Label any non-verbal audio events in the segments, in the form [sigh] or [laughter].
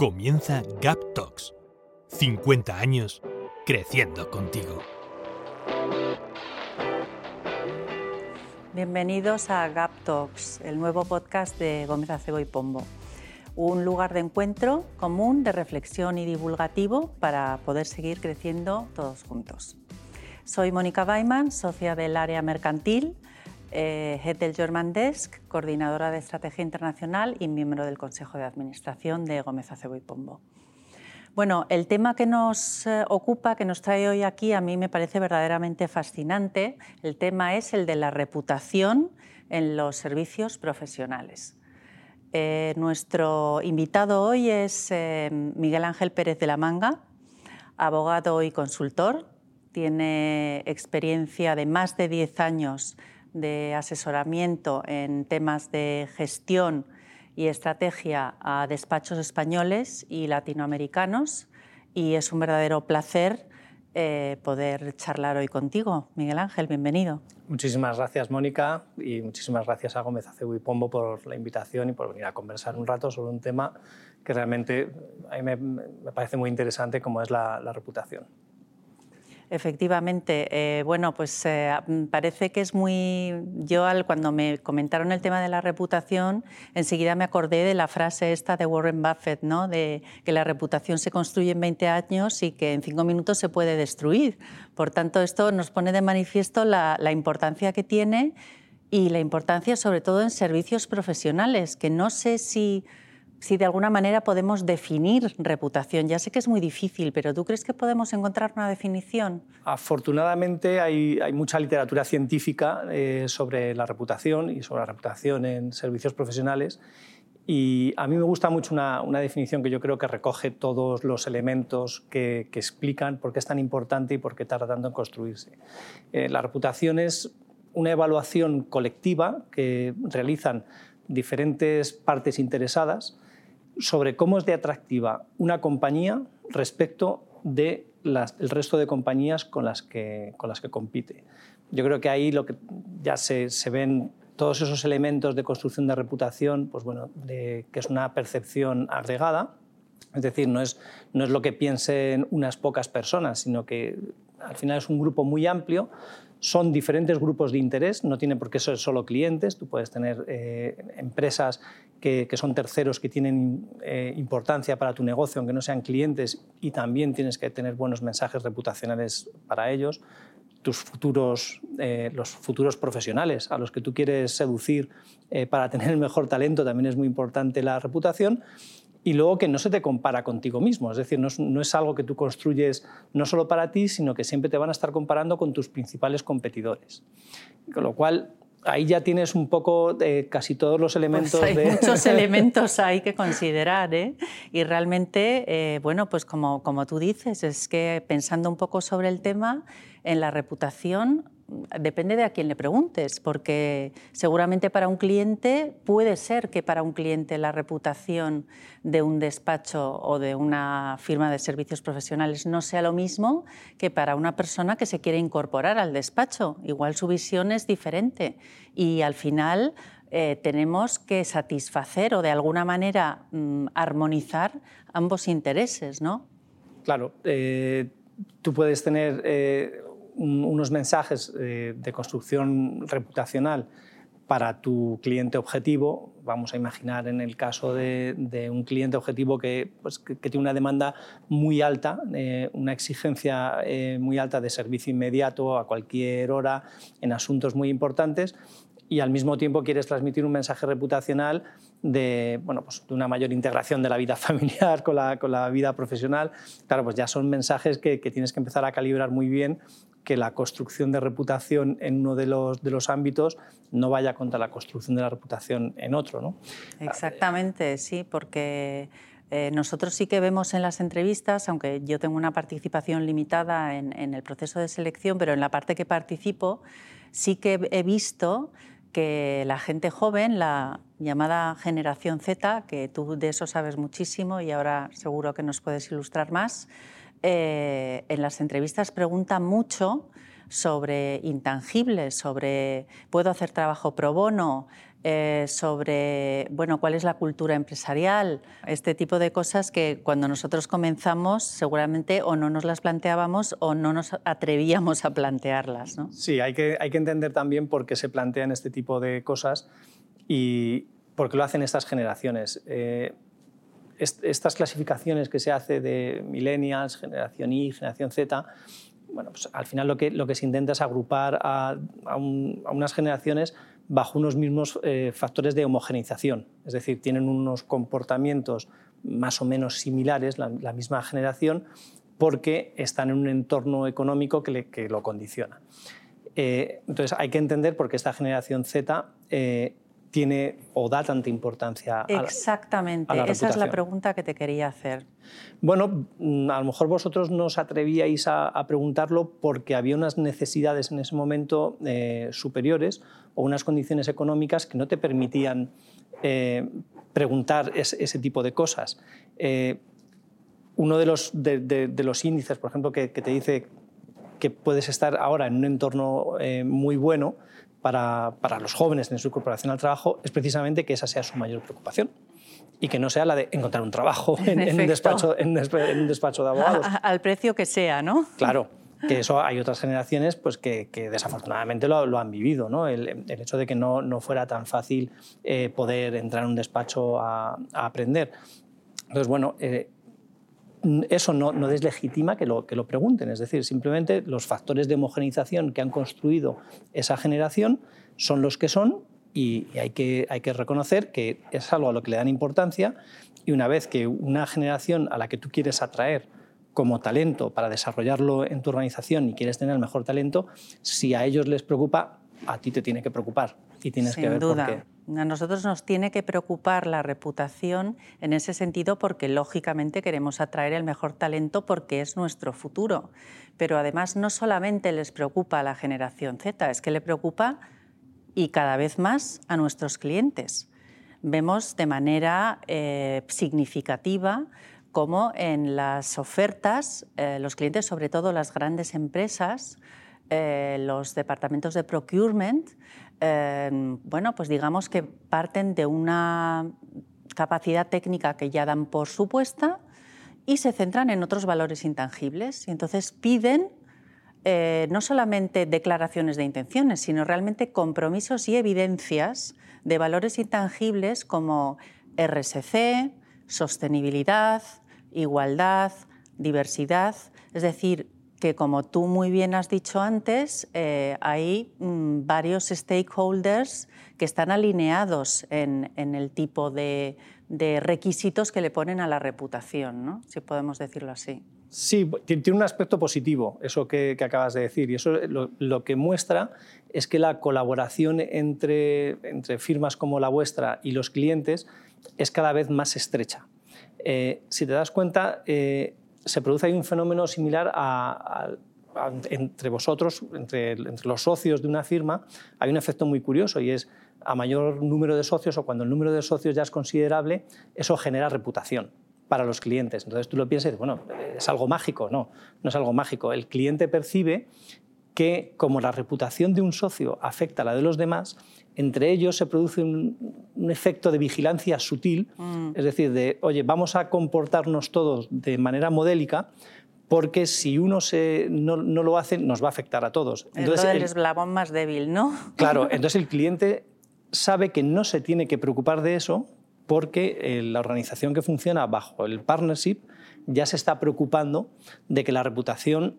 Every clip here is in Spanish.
Comienza Gap Talks. 50 años creciendo contigo. Bienvenidos a Gap Talks, el nuevo podcast de Gómez Acebo y Pombo. Un lugar de encuentro común, de reflexión y divulgativo para poder seguir creciendo todos juntos. Soy Mónica Weiman, socia del área mercantil eh, Head del German Desk, coordinadora de estrategia internacional y miembro del Consejo de Administración de Gómez Acebo y Pombo. Bueno, el tema que nos eh, ocupa, que nos trae hoy aquí, a mí me parece verdaderamente fascinante. El tema es el de la reputación en los servicios profesionales. Eh, nuestro invitado hoy es Miguel Ángel Pérez de la Manga, abogado y consultor. Tiene experiencia de más de 10 años de asesoramiento en temas de gestión y estrategia a despachos españoles y latinoamericanos y es un verdadero placer eh, poder charlar hoy contigo. Miguel Ángel, bienvenido. Muchísimas gracias, Mónica, y muchísimas gracias a Gómez Acebo y Pombo por la invitación y por venir a conversar un rato sobre un tema que realmente a mí me, parece muy interesante como es la reputación. Efectivamente, eh, bueno, pues eh, parece que es muy. Yo, al, cuando me comentaron el tema de la reputación, enseguida me acordé de la frase esta de Warren Buffett, ¿no? De que la reputación se construye en 20 años y que en 5 minutos se puede destruir. Por tanto, esto nos pone de manifiesto la, la importancia que tiene y la importancia, sobre todo, en servicios profesionales, que no sé si si de alguna manera podemos definir reputación. Ya sé que es muy difícil, pero ¿tú crees que podemos encontrar una definición? Afortunadamente hay, mucha literatura científica eh, sobre la reputación y sobre la reputación en servicios profesionales. Y a mí me gusta mucho una, definición que yo creo que recoge todos los elementos que, explican por qué es tan importante y por qué tarda tanto en construirse. Eh, la reputación es una evaluación colectiva que realizan diferentes partes interesadas sobre cómo es de atractiva una compañía respecto del resto de compañías con las, que, con las que compite. Yo creo que ahí lo que ya se, ven todos esos elementos de construcción de reputación, pues bueno, que es una percepción agregada, es decir, no es, no es lo que piensen unas pocas personas, sino que al final es un grupo muy amplio son diferentes grupos de interés, no tienen por qué ser solo clientes, tú puedes tener eh, empresas que, son terceros que tienen eh, importancia para tu negocio, aunque no sean clientes, y también tienes que tener buenos mensajes reputacionales para ellos. Tus futuros, eh, los futuros profesionales a los que tú quieres seducir para tener el mejor talento, también es muy importante la reputación y luego que no se te compara contigo mismo, es decir, no es, algo que tú construyes no solo para ti, sino que siempre te van a estar comparando con tus principales competidores. Con lo cual, ahí ya tienes un poco de casi todos los pues elementos. hay muchos [laughs] elementos hay que considerar. ¿eh? Y realmente, eh, bueno, pues como, como tú dices, es que pensando un poco sobre el tema, en la reputación depende de a quién le preguntes, porque seguramente para un cliente puede ser que para un cliente la reputación de un despacho o de una firma de servicios profesionales no sea lo mismo que para una persona que se quiere incorporar al despacho. Igual su visión es diferente y al final eh, tenemos que satisfacer o de alguna manera mm, armonizar ambos intereses, ¿no? Claro, eh, tú puedes tener eh, unos mensajes eh, de construcción reputacional para tu cliente objetivo. Vamos a imaginar en el caso de, un cliente objetivo que, pues, tiene una demanda muy alta, eh, una exigencia eh, muy alta de servicio inmediato a cualquier hora en asuntos muy importantes y al mismo tiempo quieres transmitir un mensaje reputacional de, bueno, pues de una mayor integración de la vida [laughs] familiar con la, con la vida profesional. Claro, pues ya son mensajes que, que, tienes que empezar a calibrar muy bien que la construcción de reputación en uno de los, de los ámbitos no vaya contra la construcción de la reputación en otro. ¿no? Exactamente, sí, porque eh, nosotros sí que vemos en las entrevistas, aunque yo tengo una participación limitada en, en el proceso de selección, pero en la parte que participo sí que he visto que la gente joven, la llamada generación Z, que tú de eso sabes muchísimo y ahora seguro que nos puedes ilustrar más, eh, en las entrevistas pregunta mucho sobre intangibles, sobre puedo hacer trabajo pro bono, eh, sobre bueno, cuál es la cultura empresarial, este tipo de cosas que cuando nosotros comenzamos seguramente o no nos las planteábamos o no nos atrevíamos a plantearlas. Sí, hay que, hay que entender también por qué se plantean este tipo de cosas y por qué lo hacen estas generaciones. Eh, estas clasificaciones que se hace de millennials, generación Y, generación Z, bueno, pues al final lo que, lo que se intenta es agrupar a, unas generaciones bajo unos mismos eh, factores de homogeneización, es decir, tienen unos comportamientos más o menos similares, la, misma generación, porque están en un entorno económico que, que lo condiciona. Eh, entonces hay que entender por qué esta generación Z eh, tiene o da tanta importancia Exactamente, a la, esa es la pregunta que te quería hacer. Bueno, mm, a lo mejor vosotros no os atrevíais a, preguntarlo porque había unas necesidades en ese momento eh, superiores o unas condiciones económicas que no te permitían eh, preguntar ese tipo de cosas. Eh, uno de los, de, los, índices, por ejemplo, que, que, te dice que puedes estar ahora en un entorno muy bueno, para, los jóvenes en su incorporación al trabajo es precisamente que esa sea su mayor preocupación y que no sea la de encontrar un trabajo en, un, despacho, en, un despacho de abogados. al precio que sea, ¿no? Claro, que eso hay otras generaciones pues, que, desafortunadamente lo, han vivido, ¿no? el, hecho de que no, no fuera tan fácil eh, poder entrar en un despacho a, aprender. Entonces, bueno, eh, eso no, deslegitima que lo, que lo pregunten, es decir, simplemente los factores de homogeneización que han construido esa generación son los que son y, hay, que, hay que reconocer que es algo a lo que le dan importancia y una vez que una generación a la que tú quieres atraer como talento para desarrollarlo en tu organización y quieres tener el mejor talento, si a ellos les preocupa, a ti te tiene que preocupar y tienes que ver duda. por qué. A nosotros nos tiene que preocupar la reputación en ese sentido porque lógicamente queremos atraer el mejor talento porque es nuestro futuro. Pero además no solamente les preocupa a la generación Z, es que le preocupa y cada vez más a nuestros clientes. Vemos de manera eh, significativa cómo en las ofertas eh, los clientes, sobre todo las grandes empresas, eh, los departamentos de procurement, Em, bueno, pues digamos que parten de una capacidad técnica que ya dan por supuesta y se centran en otros valores intangibles. Y entonces piden eh, no solamente declaraciones de intenciones, sino realmente compromisos y evidencias de valores intangibles como RSC, sostenibilidad, igualdad, diversidad, es decir, que como tú muy bien has dicho antes, eh, hay mm, varios stakeholders que están alineados en, el tipo de, requisitos que le ponen a la reputación, ¿no? si podemos decirlo así. Sí, tiene un aspecto positivo eso que, acabas de decir y eso lo, que muestra es que la colaboración entre, firmas como la vuestra y los clientes es cada vez más estrecha. Eh, si te das cuenta, eh, se produce un fenómeno similar entre vosotros, entre, los socios de una firma, hay un efecto muy curioso y es a mayor número de socios o cuando el número de socios ya es considerable, eso genera reputación para los clientes. Entonces tú lo piensas y dices, bueno, es algo mágico. No, no es algo mágico. El cliente percibe que como la reputación de un socio afecta a la de los demás, entre ellos se produce un, efecto de vigilancia sutil, mm. es decir, de, oye, vamos a comportarnos todos de manera modélica, porque si uno se, no, lo hace, nos va a afectar a todos. Entonces, es el eslabón más débil, ¿no? Claro, [laughs] entonces el cliente sabe que no se tiene que preocupar de eso porque eh, la organización que funciona bajo el partnership ya se está preocupando de que la reputación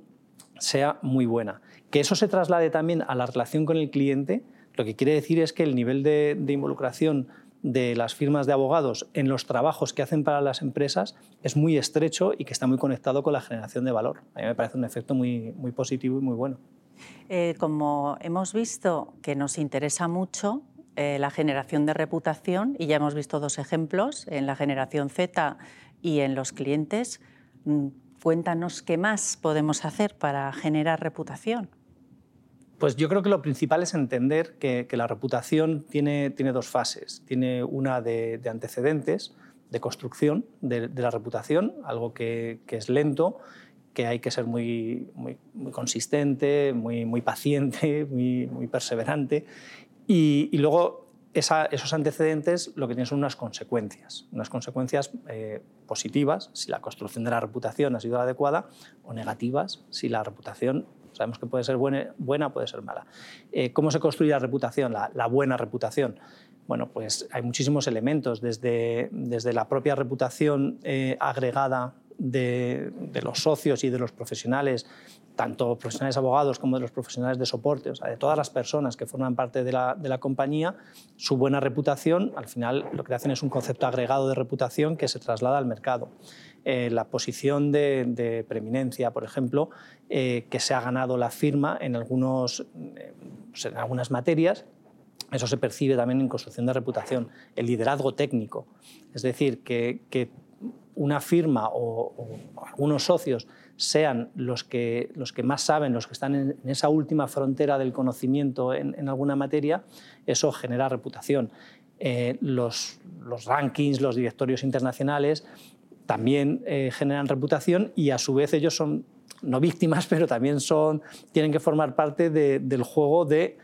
sea muy buena. Que eso se traslade también a la relación con el cliente, lo que quiere decir es que el nivel de, involucración de las firmas de abogados en los trabajos que hacen para las empresas es muy estrecho y que está muy conectado con la generación de valor. A mí me parece un efecto muy, positivo y muy bueno. Eh, como hemos visto que nos interesa mucho eh, la generación de reputación, y ya hemos visto dos ejemplos, en la generación Z y en los clientes, mm, cuéntanos qué más podemos hacer para generar reputación. Pues yo creo que lo principal es entender que, la reputación tiene, tiene, dos fases. Tiene una de, antecedentes, de construcción de, la reputación, algo que, es lento, que hay que ser muy, muy, consistente, muy, muy paciente, [laughs] muy, perseverante. Y, luego esos antecedentes lo que tienen son unas consecuencias, unas consecuencias eh, positivas si la construcción de la reputación ha sido adecuada o negativas si la reputación Sabemos que puede ser buena, buena puede ser mala. Eh, ¿Cómo se construye la reputación, la, buena reputación? Bueno, pues hay muchísimos elementos, desde, desde la propia reputación eh, agregada de, de, los socios y de los profesionales, tanto profesionales abogados como de los profesionales de soporte, o sea, de todas las personas que forman parte de la, de la, compañía, su buena reputación, al final lo que hacen es un concepto agregado de reputación que se traslada al mercado. Eh, la posición de, preeminencia, por ejemplo, eh, que se ha ganado la firma en, algunos, eh, pues en algunas materias. Eso se percibe también en construcción de reputación. El liderazgo técnico, es decir, que, una firma o, algunos socios sean los que, los que más saben, los que están en, esa última frontera del conocimiento en, alguna materia, eso genera reputación. los, los, rankings, los directorios internacionales también eh, generan reputación y a su vez ellos son no víctimas, [laughs] pero también son, tienen que formar parte del juego de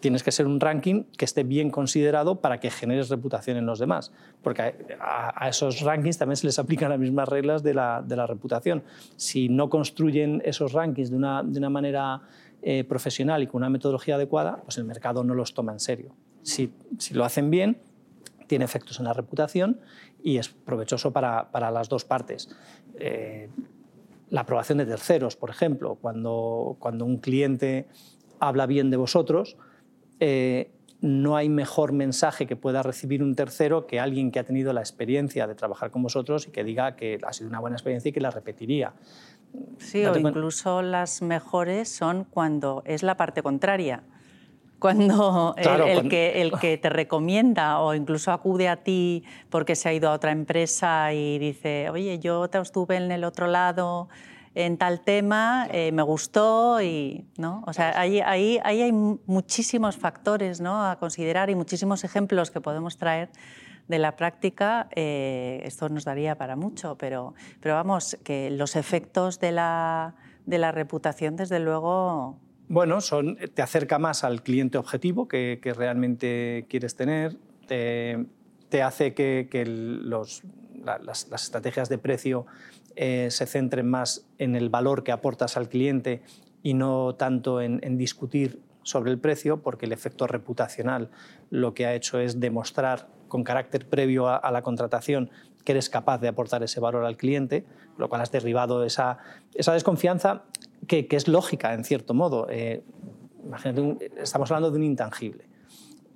tienes que ser un ranking que esté bien considerado para que generes reputación en los demás, porque a, esos rankings también se les aplican las mismas reglas de la, de la reputación. Si no construyen esos rankings de una, de una manera eh, profesional y con una metodología adecuada, pues el mercado no los toma en serio. Si, si lo hacen bien, tiene efectos en la reputación y es provechoso para, para las dos partes. Eh, la aprobación de terceros, por ejemplo, cuando, cuando un cliente habla bien de vosotros, eh, no hay mejor mensaje que pueda recibir un tercero que alguien que ha tenido la experiencia de trabajar con vosotros y que diga que ha sido una buena experiencia y que la repetiría. Sí, o incluso las mejores son cuando es la parte contraria cuando el, que, el que te recomienda o incluso acude a ti porque se ha ido a otra empresa y dice, oye, yo te estuve en el otro lado en tal tema, eh, me gustó y, ¿no? O sea, ahí, ahí, ahí, hay muchísimos factores ¿no? a considerar y muchísimos ejemplos que podemos traer de la práctica. Eh, esto nos daría para mucho, pero, pero vamos, que los efectos de la, de la reputación, desde luego, bueno, son, te acerca más al cliente objetivo que, realmente quieres tener, te, hace que, los, las, estrategias de precio eh, se centren más en el valor que aportas al cliente y no tanto en, discutir sobre el precio, porque el efecto reputacional lo que ha hecho es demostrar con carácter previo a, la contratación que eres capaz de aportar ese valor al cliente, lo cual has derribado esa, esa desconfianza que, es lógica, en cierto modo. Eh, imagínate, estamos hablando de un intangible.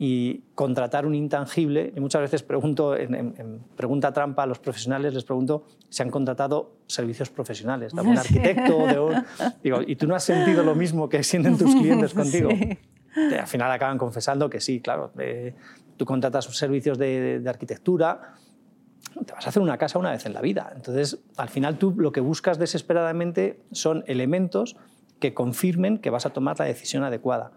Y contratar un intangible, y muchas veces pregunto, en, pregunta trampa a los profesionales, les pregunto si han contratado servicios profesionales, de algún [laughs] arquitecto, de digo, ¿y tú no has sentido lo mismo que sienten tus clientes [laughs] contigo? Al final acaban confesando que sí, claro. Eh, tú contratas servicios de, de arquitectura, te vas a hacer una casa una vez en la vida. Entonces, al final tú lo que buscas desesperadamente son elementos que confirmen que vas a tomar la decisión adecuada.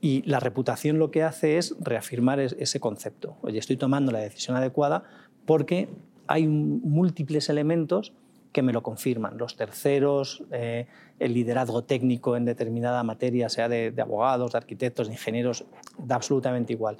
Y la reputación lo que hace es reafirmar ese concepto. Oye, estoy tomando la decisión adecuada porque hay múltiples elementos que me lo confirman. Los terceros, eh, el liderazgo técnico en determinada materia, sea de, abogados, de arquitectos, de ingenieros, da absolutamente igual.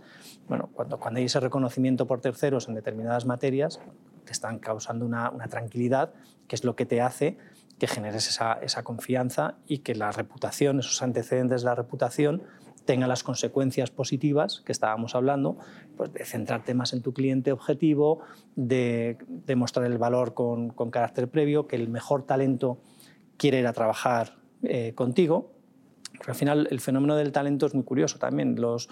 Bueno, cuando, cuando hay ese reconocimiento por terceros en determinadas materias, te están causando una, una tranquilidad, que es lo que te hace que generes esa, esa confianza y que la reputación, esos antecedentes de la reputación, tenga las consecuencias positivas que estábamos hablando, pues de centrarte más en tu cliente objetivo, de demostrar el valor con, carácter previo, que el mejor talento quiere ir a trabajar eh, contigo. Al final el fenómeno del talento es muy curioso también. Los,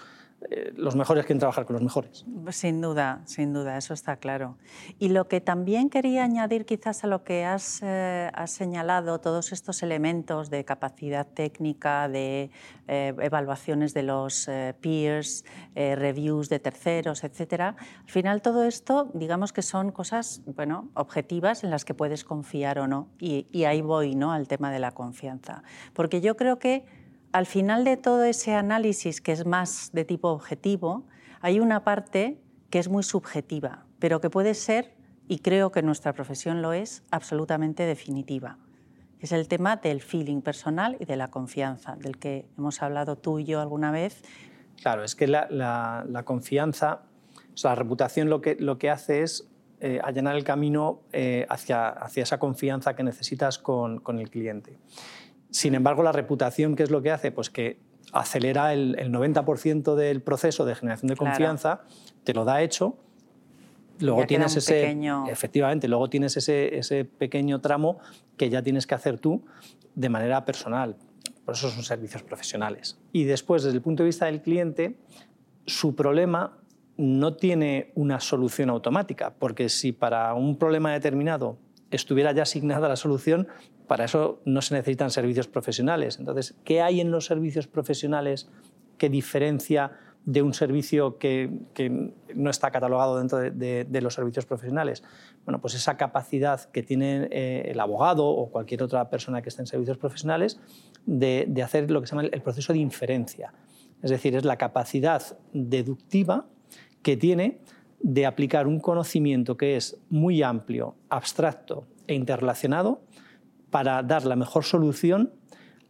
eh, los mejores quieren trabajar con los mejores. Sin duda, sin duda, eso está claro. Y lo que también quería añadir quizás a lo que has, eh, señalado, todos estos elementos de capacidad técnica, de eh, evaluaciones de los peers, reviews de terceros, etcétera, al final todo esto, digamos que son cosas bueno, objetivas en las que puedes confiar o no. Y, y ahí voy ¿no? al tema de la confianza. Porque yo creo que al final de todo ese análisis, que es más de tipo objetivo, hay una parte que es muy subjetiva, pero que puede ser, y creo que nuestra profesión lo es, absolutamente definitiva. Es el tema del feeling personal y de la confianza, del que hemos hablado tú y yo alguna vez. Claro, es que la, confianza, o sea, la reputación lo que, lo que hace es eh, allanar el camino eh, hacia, hacia esa confianza que necesitas con, con el cliente. Sin embargo, la reputación, ¿qué es lo que hace? Pues que acelera el, 90% del proceso de generación de confianza, te lo da hecho, luego tienes ese efectivamente, luego tienes ese, ese, pequeño tramo que ya tienes que hacer tú de manera personal. Por eso son servicios profesionales. Y después, desde el punto de vista del cliente, su problema no tiene una solución automática, porque si para un problema determinado estuviera ya asignada la solución, para eso no se necesitan servicios profesionales. Entonces, ¿qué hay en los servicios profesionales que diferencia de un servicio que, no está catalogado dentro de, los servicios profesionales? Bueno, pues esa capacidad que tiene eh, el abogado o cualquier otra persona que esté en servicios profesionales de, hacer lo que se llama el proceso de inferencia. Es decir, es la capacidad deductiva que tiene de aplicar un conocimiento que es muy amplio, abstracto e interrelacionado para dar la mejor solución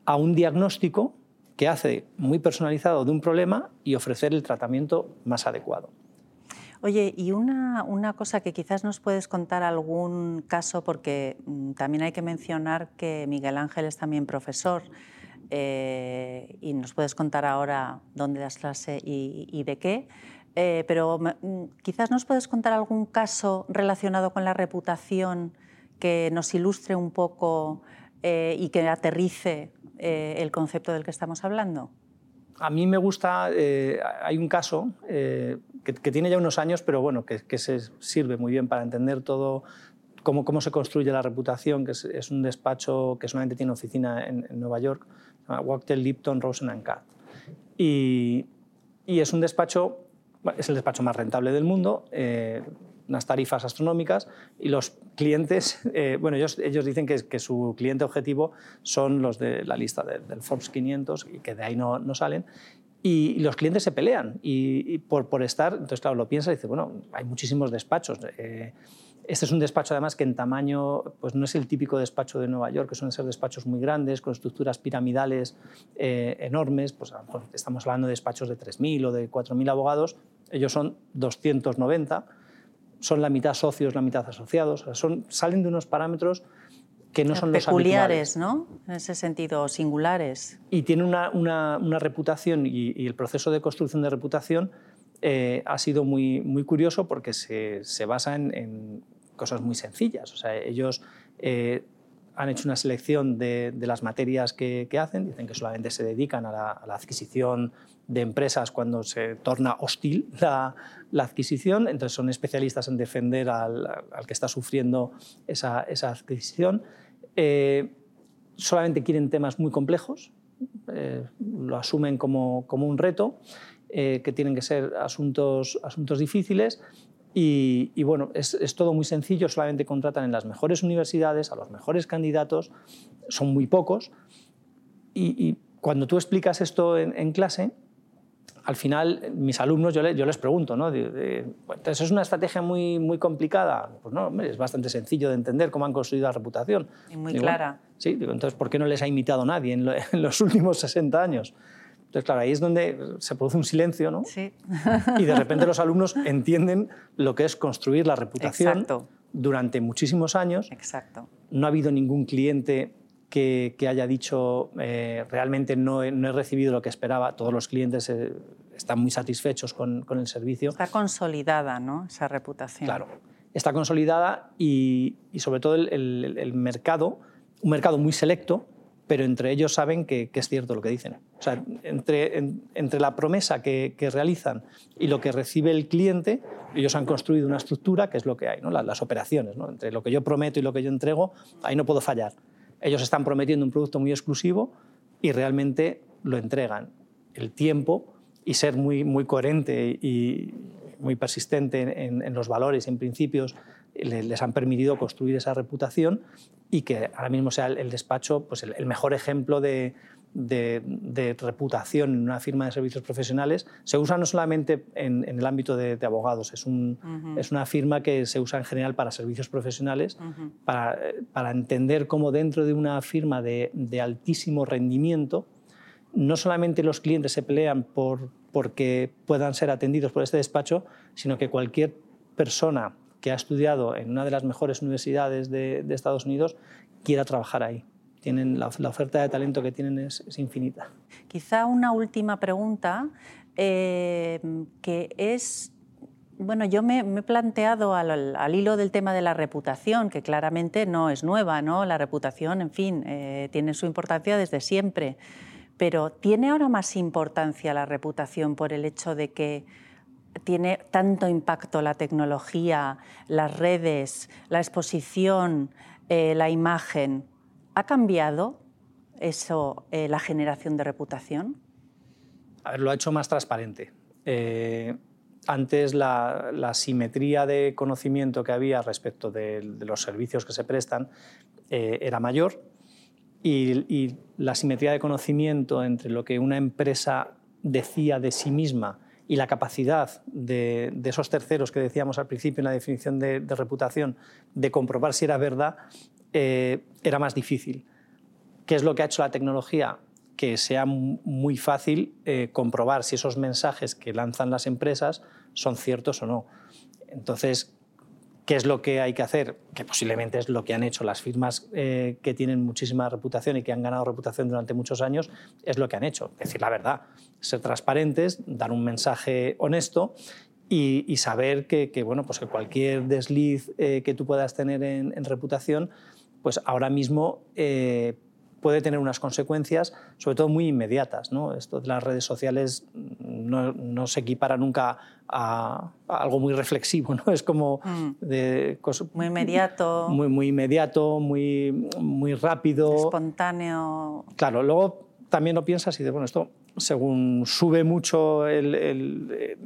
a un diagnóstico que hace muy personalizado de un problema y ofrecer el tratamiento más adecuado. Oye, y una, cosa que quizás nos puedes contar algún caso, porque mm, también hay que mencionar que Miguel Ángel es también profesor eh, y nos puedes contar ahora dónde das clase y, de qué, eh, pero mm, quizás nos puedes contar algún caso relacionado con la reputación que nos ilustre un poco eh, y que aterrice eh, el concepto del que estamos hablando? A mí me gusta, eh, hay un caso que, tiene ya unos años, pero bueno, que, se sirve muy bien para entender todo cómo, cómo se construye la reputación, que es, un despacho que solamente tiene oficina en, Nueva York, Wachtell, Lipton, Rosen and Y, y, es un despacho, es el despacho más rentable del mundo, unas tarifas astronómicas y los clientes, [laughs] eh, bueno, ellos, ellos dicen que, que, su cliente objetivo son los de la lista del Forbes 500 y que de ahí no, no salen. Y, los clientes se pelean y, por, por, estar, entonces claro, lo piensa y dice, bueno, hay muchísimos despachos. Eh, este es un despacho además que en tamaño pues no es el típico despacho de Nueva York, que suelen ser despachos muy grandes, con estructuras piramidales eh, enormes. Pues a lo mejor estamos hablando de despachos de 3.000 o de 4.000 abogados. Ellos son 290 son la mitad socios, la mitad asociados, son, salen de unos parámetros que no son peculiares, los ¿no? En ese sentido, singulares. Y tiene una, una, reputación y, el proceso de construcción de reputación eh, ha sido muy, muy curioso porque se, se basa en, cosas muy sencillas. O sea, ellos eh, han hecho una selección de, de las materias que, que, hacen, dicen que solamente se dedican a la, a la adquisición de empresas cuando se torna hostil la, adquisición, entonces son especialistas en defender al, que está sufriendo esa, adquisición. Eh, solamente quieren temas muy complejos, eh, lo asumen como, un reto, eh, que tienen que ser asuntos, asuntos difíciles y, bueno, es, todo muy sencillo, solamente contratan en las mejores universidades, a los mejores candidatos, son muy pocos. Y, cuando tú explicas esto en clase, al final, mis alumnos, yo, les pregunto, ¿no? entonces, ¿es una estrategia muy, muy complicada? Pues no, es bastante sencillo de entender cómo han construido la reputación. Y muy clara. Sí, digo, entonces, ¿por qué no les ha imitado nadie en, [laughs] los últimos 60 años? Entonces, claro, ahí es donde se produce un silencio, ¿no? Sí. Y de repente los alumnos entienden lo que es construir la reputación durante muchísimos años. Exacto. No ha habido ningún cliente que, haya dicho eh, realmente no he, no he, recibido lo que esperaba. Todos los clientes eh, están muy satisfechos con, con, el servicio. Está consolidada ¿no? esa reputación. Claro, está consolidada y, y sobre todo el, el, mercado, un mercado muy selecto, pero entre ellos saben que, es cierto lo que dicen. O sea, entre, entre la promesa que, realizan y lo que recibe el cliente, ellos han construido una estructura que es lo que hay, ¿no? las, operaciones. ¿no? Entre lo que yo prometo y lo que yo entrego, ahí no puedo fallar. Ellos están prometiendo un producto muy exclusivo y realmente lo entregan. El tiempo y ser muy, muy coherente y muy persistente en, los valores en principios les han permitido construir esa reputación y que ahora mismo sea el, despacho pues el, mejor ejemplo de, reputación en una firma de servicios profesionales. Se usa no solamente en, el ámbito de, abogados, es, es, una firma que se usa en general para servicios profesionales, para, para, entender cómo dentro de una firma de, altísimo rendimiento, no solamente los clientes se pelean por, porque puedan ser atendidos por este despacho, sino que cualquier persona que ha estudiado en una de las mejores universidades de, Estados Unidos quiera trabajar ahí. Tienen, la, oferta de talento que tienen es, infinita. Quizá una última pregunta, eh, que es bueno, yo me, he planteado al, hilo del tema de la reputación, que claramente no es nueva, ¿no? La reputación, en fin, eh, tiene su importancia desde siempre. Pero ¿tiene ahora más importancia la reputación por el hecho de que tiene tanto impacto la tecnología, las redes, la exposición, eh, la imagen. ¿Ha cambiado eso eh, la generación de reputación? Lo ha hecho más transparente. Eh, antes la, simetría de conocimiento que había respecto de, los servicios que se prestan era mayor y la simetría de conocimiento entre lo que una empresa decía de sí misma y la capacidad de, esos terceros que decíamos al principio en la definición de, reputación de comprobar si era verdad eh, era más difícil. ¿Qué es lo que ha hecho la tecnología? Que sea muy fácil eh, comprobar si esos mensajes que lanzan las empresas son ciertos o no. Entonces, ¿Qué es lo que hay que hacer? Que posiblemente es lo que han hecho las firmas eh, que tienen muchísima reputación y que han ganado reputación durante muchos años, es lo que han hecho, decir la verdad, ser transparentes, dar un mensaje honesto y, saber que, bueno, pues que cualquier desliz eh, que tú puedas tener en, reputación, pues ahora mismo eh, puede tener unas consecuencias, sobre todo muy inmediatas. ¿no? Esto de las redes sociales no, se equipara nunca a, algo muy reflexivo, ¿no? es como mm. de, muy inmediato. Muy, muy inmediato, muy, muy rápido. Espontáneo. Claro, luego también lo piensas y dices, bueno, esto según sube mucho el, el,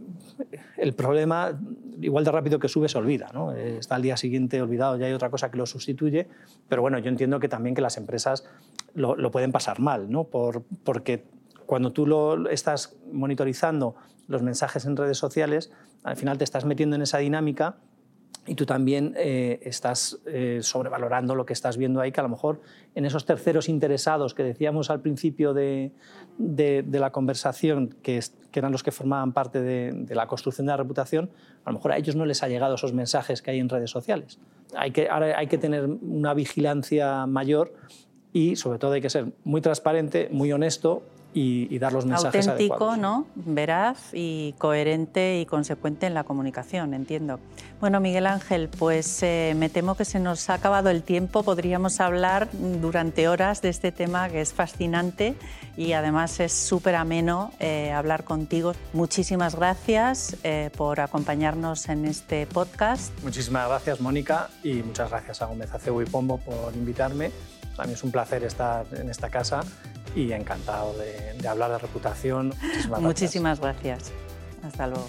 el, problema, igual de rápido que sube se olvida. ¿no? Está al día siguiente olvidado, ya hay otra cosa que lo sustituye. Pero bueno, yo entiendo que también que las empresas lo, lo pueden pasar mal, ¿no? Por, porque cuando tú lo estás monitorizando los mensajes en redes sociales, al final te estás metiendo en esa dinámica y tú también eh, estás eh, sobrevalorando lo que estás viendo ahí, que a lo mejor en esos terceros interesados que decíamos al principio de, de, la conversación, que, eran los que formaban parte de, de, la construcción de la reputación, a lo mejor a ellos no les ha llegado esos mensajes que hay en redes sociales. Hay que, ahora hay que tener una vigilancia mayor y sobre todo hay que ser muy transparente, muy honesto y, dar los mensajes Auténtico, ¿no? Veraz y coherente y consecuente en la comunicación, entiendo. Bueno, Miguel Ángel, pues eh, me temo que se nos ha acabado el tiempo. Podríamos hablar durante horas de este tema que es fascinante y además es súper ameno eh, hablar contigo. Muchísimas gracias eh, por acompañarnos en este podcast. Muchísimas gracias, Mónica, y muchas gracias a Gómez Acebo y Pombo por invitarme. A mí es un placer estar en esta casa y encantado de, hablar de reputación. Muchísimas gracias. Hasta luego.